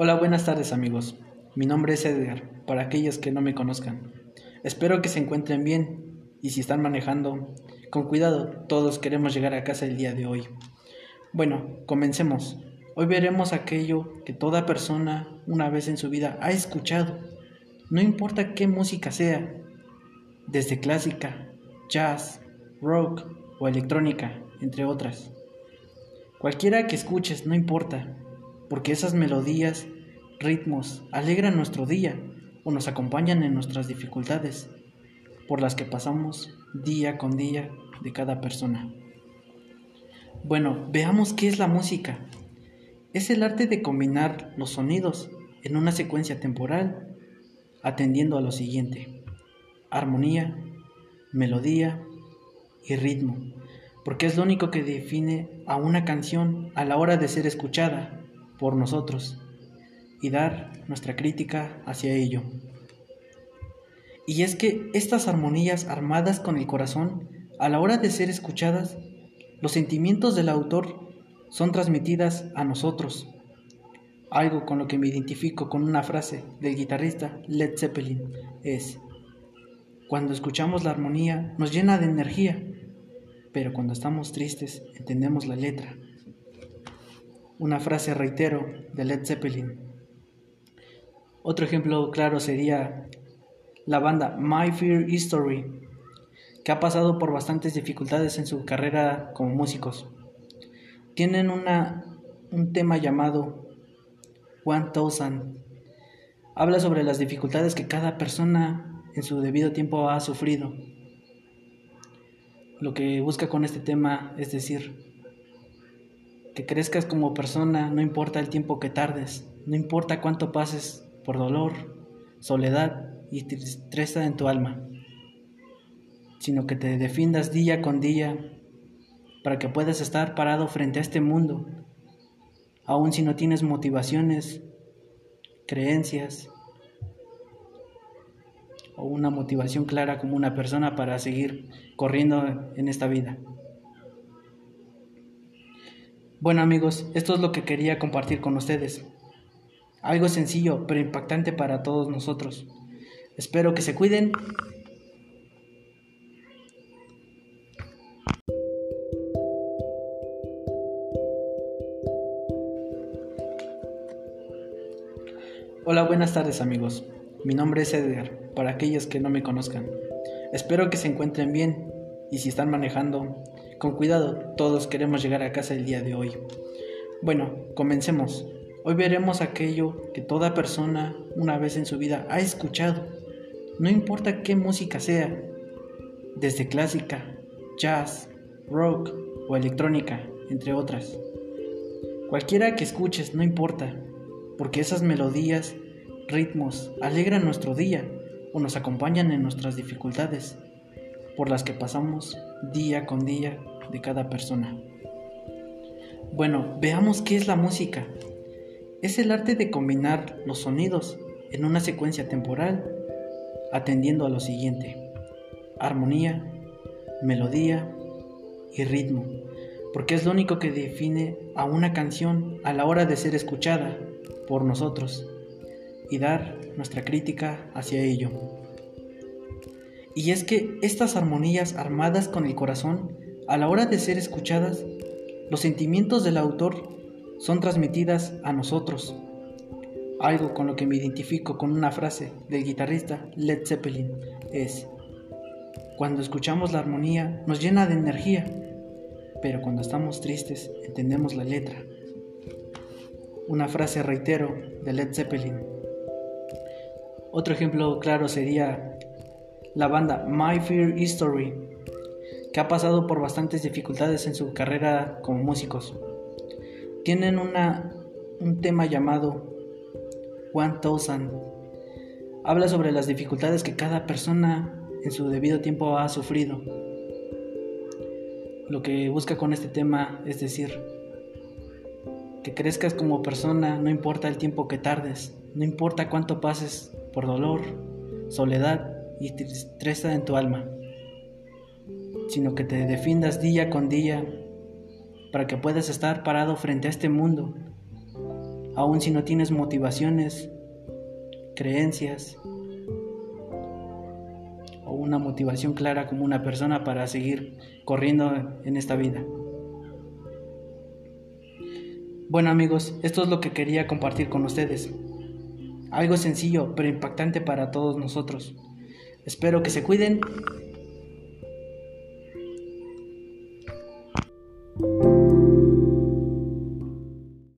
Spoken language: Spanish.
Hola, buenas tardes amigos. Mi nombre es Edgar, para aquellos que no me conozcan. Espero que se encuentren bien y si están manejando, con cuidado, todos queremos llegar a casa el día de hoy. Bueno, comencemos. Hoy veremos aquello que toda persona una vez en su vida ha escuchado. No importa qué música sea, desde clásica, jazz, rock o electrónica, entre otras. Cualquiera que escuches, no importa, porque esas melodías, ritmos, alegran nuestro día o nos acompañan en nuestras dificultades, por las que pasamos día con día de cada persona. Bueno, veamos qué es la música. Es el arte de combinar los sonidos en una secuencia temporal, atendiendo a lo siguiente. Armonía, melodía y ritmo, porque es lo único que define a una canción a la hora de ser escuchada por nosotros y dar nuestra crítica hacia ello. Y es que estas armonías armadas con el corazón, a la hora de ser escuchadas, los sentimientos del autor son transmitidas a nosotros. Algo con lo que me identifico con una frase del guitarrista Led Zeppelin es, cuando escuchamos la armonía nos llena de energía, pero cuando estamos tristes entendemos la letra. Una frase, reitero, de Led Zeppelin. Otro ejemplo claro sería la banda My Fear History, que ha pasado por bastantes dificultades en su carrera como músicos. Tienen una, un tema llamado One Thousand. Habla sobre las dificultades que cada persona en su debido tiempo ha sufrido. Lo que busca con este tema es decir, que crezcas como persona, no importa el tiempo que tardes, no importa cuánto pases por dolor, soledad y tristeza en tu alma, sino que te defiendas día con día para que puedas estar parado frente a este mundo, aun si no tienes motivaciones, creencias o una motivación clara como una persona para seguir corriendo en esta vida. Bueno amigos, esto es lo que quería compartir con ustedes. Algo sencillo pero impactante para todos nosotros. Espero que se cuiden. Hola, buenas tardes amigos. Mi nombre es Edgar, para aquellos que no me conozcan. Espero que se encuentren bien y si están manejando, con cuidado, todos queremos llegar a casa el día de hoy. Bueno, comencemos. Hoy veremos aquello que toda persona una vez en su vida ha escuchado. No importa qué música sea, desde clásica, jazz, rock o electrónica, entre otras. Cualquiera que escuches, no importa, porque esas melodías, ritmos, alegran nuestro día o nos acompañan en nuestras dificultades por las que pasamos día con día de cada persona. Bueno, veamos qué es la música. Es el arte de combinar los sonidos en una secuencia temporal, atendiendo a lo siguiente. Armonía, melodía y ritmo, porque es lo único que define a una canción a la hora de ser escuchada por nosotros y dar nuestra crítica hacia ello. Y es que estas armonías armadas con el corazón, a la hora de ser escuchadas, los sentimientos del autor son transmitidas a nosotros. Algo con lo que me identifico con una frase del guitarrista Led Zeppelin es, cuando escuchamos la armonía nos llena de energía, pero cuando estamos tristes entendemos la letra. Una frase, reitero, de Led Zeppelin. Otro ejemplo claro sería la banda My Fear History, que ha pasado por bastantes dificultades en su carrera como músicos. Tienen una, un tema llamado One Thousand. Habla sobre las dificultades que cada persona en su debido tiempo ha sufrido. Lo que busca con este tema es decir, que crezcas como persona, no importa el tiempo que tardes, no importa cuánto pases por dolor, soledad y tristeza en tu alma, sino que te defiendas día con día para que puedas estar parado frente a este mundo, aun si no tienes motivaciones, creencias o una motivación clara como una persona para seguir corriendo en esta vida. Bueno amigos, esto es lo que quería compartir con ustedes. Algo sencillo pero impactante para todos nosotros. Espero que se cuiden